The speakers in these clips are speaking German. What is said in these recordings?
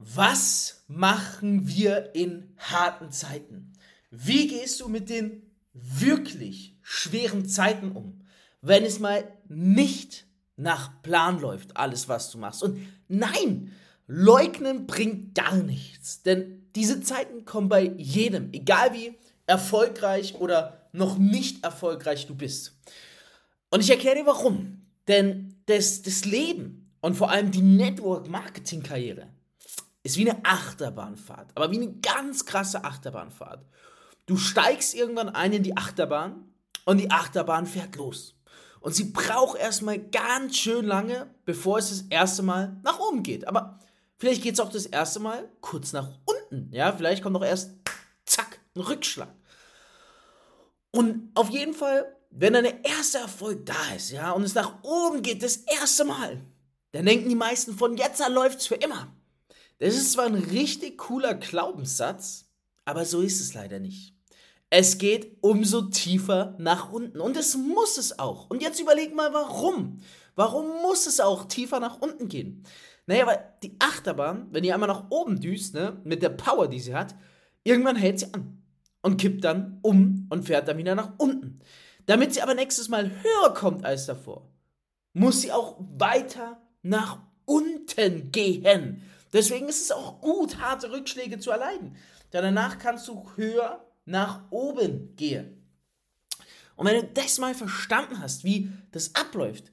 Was machen wir in harten Zeiten? Wie gehst du mit den wirklich schweren Zeiten um, wenn es mal nicht nach Plan läuft, alles, was du machst? Und nein, leugnen bringt gar nichts, denn diese Zeiten kommen bei jedem, egal wie erfolgreich oder noch nicht erfolgreich du bist. Und ich erkläre dir warum. Denn das, das Leben und vor allem die Network-Marketing-Karriere ist wie eine Achterbahnfahrt, aber wie eine ganz krasse Achterbahnfahrt. Du steigst irgendwann ein in die Achterbahn und die Achterbahn fährt los. Und sie braucht erstmal ganz schön lange, bevor es das erste Mal nach oben geht. Aber vielleicht geht es auch das erste Mal kurz nach unten. Ja, vielleicht kommt noch erst, zack, ein Rückschlag. Und auf jeden Fall, wenn dann der erste Erfolg da ist, ja, und es nach oben geht, das erste Mal, dann denken die meisten von jetzt an läuft es für immer. Das ist zwar ein richtig cooler Glaubenssatz, aber so ist es leider nicht. Es geht umso tiefer nach unten und es muss es auch. Und jetzt überleg mal, warum. Warum muss es auch tiefer nach unten gehen? Naja, weil die Achterbahn, wenn die einmal nach oben düst, ne, mit der Power, die sie hat, irgendwann hält sie an und kippt dann um und fährt dann wieder nach unten. Damit sie aber nächstes Mal höher kommt als davor, muss sie auch weiter nach unten gehen. Deswegen ist es auch gut, harte Rückschläge zu erleiden. Denn danach kannst du höher nach oben gehen. Und wenn du das mal verstanden hast, wie das abläuft,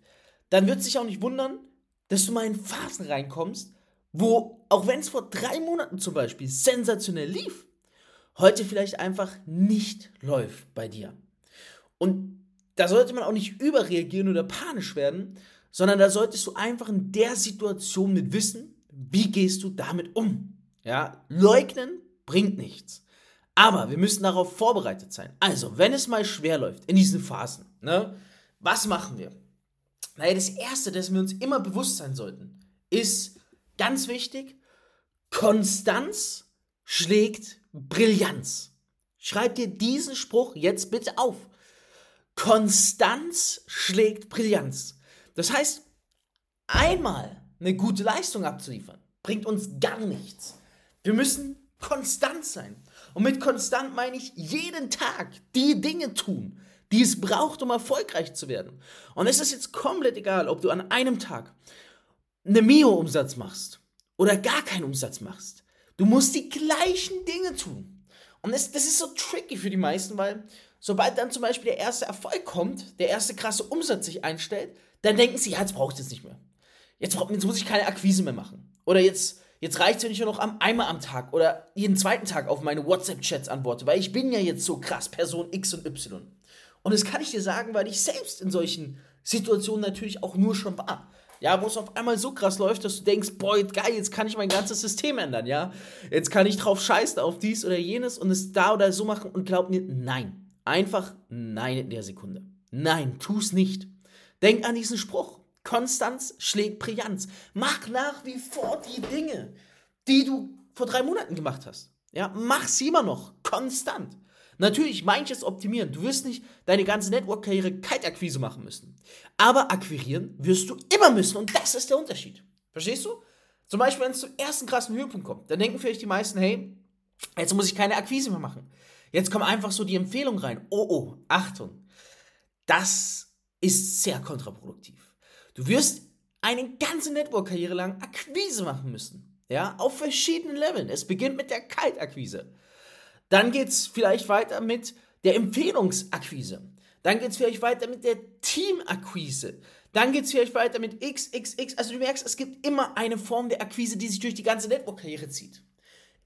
dann wird sich auch nicht wundern, dass du mal in Phasen reinkommst, wo, auch wenn es vor drei Monaten zum Beispiel sensationell lief, heute vielleicht einfach nicht läuft bei dir. Und da sollte man auch nicht überreagieren oder panisch werden, sondern da solltest du einfach in der Situation mit wissen, wie gehst du damit um. Ja, leugnen bringt nichts. Aber wir müssen darauf vorbereitet sein. Also, wenn es mal schwer läuft in diesen Phasen, ne, was machen wir? Naja, das Erste, das wir uns immer bewusst sein sollten, ist ganz wichtig, Konstanz schlägt Brillanz. Schreib dir diesen Spruch jetzt bitte auf. Konstanz schlägt Brillanz. Das heißt, einmal eine gute Leistung abzuliefern, bringt uns gar nichts. Wir müssen konstant sein. Und mit konstant meine ich jeden Tag die Dinge tun, die es braucht, um erfolgreich zu werden. Und es ist jetzt komplett egal, ob du an einem Tag eine Mio-Umsatz machst oder gar keinen Umsatz machst. Du musst die gleichen Dinge tun. Und das, das ist so tricky für die meisten, weil sobald dann zum Beispiel der erste Erfolg kommt, der erste krasse Umsatz sich einstellt, dann denken sie, ja, jetzt brauche ich das nicht mehr. Jetzt, jetzt muss ich keine Akquise mehr machen. Oder jetzt, jetzt reicht es, wenn ich nur noch am, einmal am Tag oder jeden zweiten Tag auf meine WhatsApp-Chats antworte, weil ich bin ja jetzt so krass Person X und Y. Und das kann ich dir sagen, weil ich selbst in solchen Situationen natürlich auch nur schon war. Ja, wo es auf einmal so krass läuft, dass du denkst, boah, geil, jetzt kann ich mein ganzes System ändern, ja. Jetzt kann ich drauf scheißen auf dies oder jenes und es da oder so machen und glaub mir, nein. Einfach nein in der Sekunde. Nein, tu's nicht. Denk an diesen Spruch. Konstanz schlägt Brillanz. Mach nach wie vor die Dinge, die du vor drei Monaten gemacht hast. Ja, mach sie immer noch. Konstant. Natürlich manches optimieren. Du wirst nicht deine ganze Network-Karriere Kaltakquise machen müssen. Aber akquirieren wirst du immer müssen und das ist der Unterschied. Verstehst du? Zum Beispiel, wenn es zum ersten krassen Höhepunkt kommt, dann denken vielleicht die meisten, hey, jetzt muss ich keine Akquise mehr machen. Jetzt kommt einfach so die Empfehlung rein. Oh, oh, Achtung. Das ist sehr kontraproduktiv. Du wirst eine ganze Network-Karriere lang Akquise machen müssen. Ja, auf verschiedenen Leveln. Es beginnt mit der Kaltakquise. Dann geht es vielleicht weiter mit der Empfehlungsakquise. Dann geht es vielleicht weiter mit der Teamakquise. Dann geht es vielleicht weiter mit XXX. Also du merkst, es gibt immer eine Form der Akquise, die sich durch die ganze Network-Karriere zieht.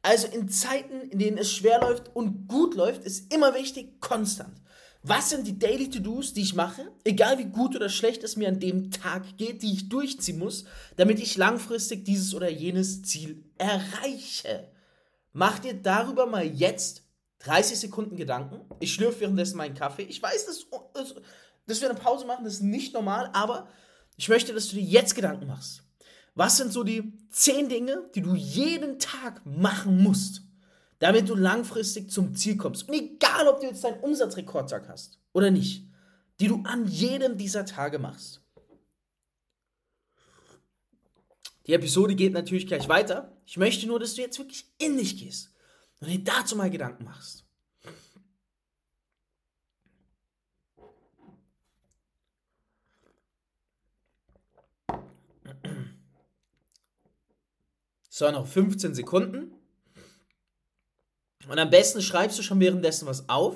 Also in Zeiten, in denen es schwer läuft und gut läuft, ist immer wichtig, konstant. Was sind die Daily To-Dos, die ich mache, egal wie gut oder schlecht es mir an dem Tag geht, die ich durchziehen muss, damit ich langfristig dieses oder jenes Ziel erreiche? Mach dir darüber mal jetzt 30 Sekunden Gedanken. Ich schlürfe währenddessen meinen Kaffee. Ich weiß, dass, dass wir eine Pause machen, das ist nicht normal, aber ich möchte, dass du dir jetzt Gedanken machst. Was sind so die 10 Dinge, die du jeden Tag machen musst, damit du langfristig zum Ziel kommst? Und egal, ob du jetzt deinen Umsatzrekordtag hast oder nicht, die du an jedem dieser Tage machst. Die Episode geht natürlich gleich weiter. Ich möchte nur, dass du jetzt wirklich in dich gehst und dir dazu mal Gedanken machst. So, noch 15 Sekunden. Und am besten schreibst du schon währenddessen was auf.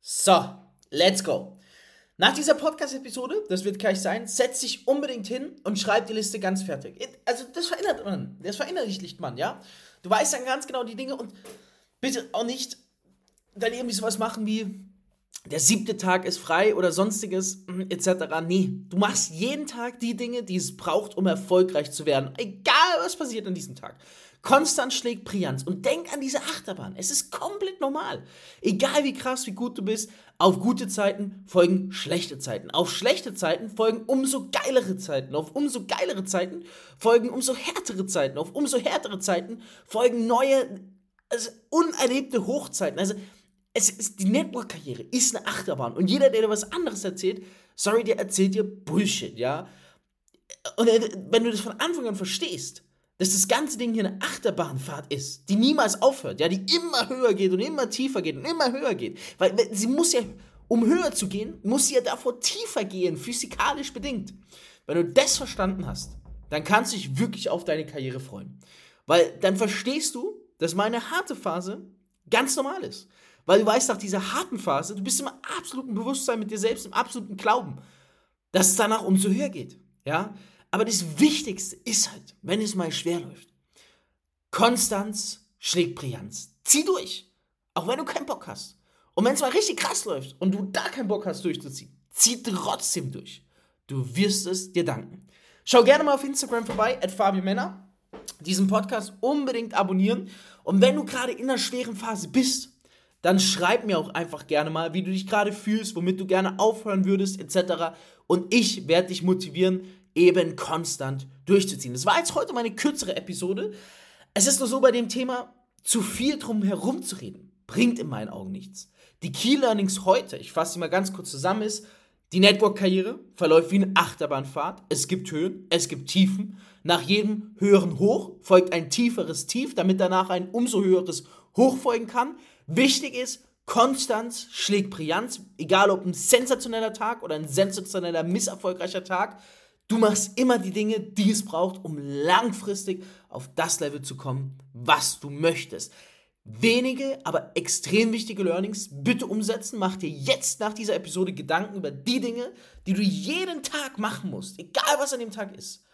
So, let's go. Nach dieser Podcast-Episode, das wird gleich sein, setz dich unbedingt hin und schreib die Liste ganz fertig. Also, das verändert man, das verinnerlicht man, ja? Du weißt dann ganz genau die Dinge und bitte auch nicht dann irgendwie sowas machen wie der siebte Tag ist frei oder sonstiges hm, etc. Nee, du machst jeden Tag die Dinge, die es braucht, um erfolgreich zu werden. Egal, was passiert an diesem Tag. Konstant schlägt Prianz und denk an diese Achterbahn. Es ist komplett normal. Egal wie krass, wie gut du bist, auf gute Zeiten folgen schlechte Zeiten. Auf schlechte Zeiten folgen umso geilere Zeiten. Auf umso geilere Zeiten folgen umso härtere Zeiten. Auf umso härtere Zeiten folgen neue, also unerlebte Hochzeiten. Also es ist, die Network-Karriere ist eine Achterbahn. Und jeder, der dir was anderes erzählt, sorry, der erzählt dir Bullshit, ja. Und wenn du das von Anfang an verstehst, dass das ganze Ding hier eine Achterbahnfahrt ist, die niemals aufhört, ja, die immer höher geht und immer tiefer geht und immer höher geht. Weil sie muss ja, um höher zu gehen, muss sie ja davor tiefer gehen, physikalisch bedingt. Wenn du das verstanden hast, dann kannst du dich wirklich auf deine Karriere freuen. Weil dann verstehst du, dass meine harte Phase ganz normal ist. Weil du weißt, nach dieser harten Phase, du bist im absoluten Bewusstsein mit dir selbst, im absoluten Glauben, dass es danach umso höher geht. Ja? Aber das Wichtigste ist halt, wenn es mal schwer läuft, Konstanz schlägt Brillanz. Zieh durch. Auch wenn du keinen Bock hast. Und wenn es mal richtig krass läuft und du da keinen Bock hast durchzuziehen, zieh trotzdem durch. Du wirst es dir danken. Schau gerne mal auf Instagram vorbei, at Männer. Diesen Podcast unbedingt abonnieren. Und wenn du gerade in einer schweren Phase bist, dann schreib mir auch einfach gerne mal, wie du dich gerade fühlst, womit du gerne aufhören würdest, etc. Und ich werde dich motivieren, eben konstant durchzuziehen. Das war jetzt heute meine kürzere Episode. Es ist nur so bei dem Thema, zu viel drum herum zu reden, bringt in meinen Augen nichts. Die Key Learnings heute, ich fasse sie mal ganz kurz zusammen, ist, die Network-Karriere verläuft wie eine Achterbahnfahrt. Es gibt Höhen, es gibt Tiefen. Nach jedem höheren Hoch folgt ein tieferes Tief, damit danach ein umso höheres Hoch folgen kann. Wichtig ist, Konstanz schlägt Brillanz, egal ob ein sensationeller Tag oder ein sensationeller, misserfolgreicher Tag. Du machst immer die Dinge, die es braucht, um langfristig auf das Level zu kommen, was du möchtest. Wenige, aber extrem wichtige Learnings bitte umsetzen. Mach dir jetzt nach dieser Episode Gedanken über die Dinge, die du jeden Tag machen musst, egal was an dem Tag ist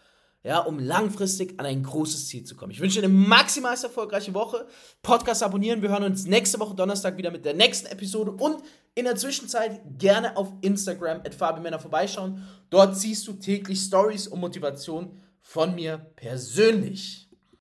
ja, um langfristig an ein großes Ziel zu kommen. Ich wünsche dir eine maximal erfolgreiche Woche. Podcast abonnieren. Wir hören uns nächste Woche Donnerstag wieder mit der nächsten Episode und in der Zwischenzeit gerne auf Instagram at Männer vorbeischauen. Dort siehst du täglich Stories und Motivation von mir persönlich.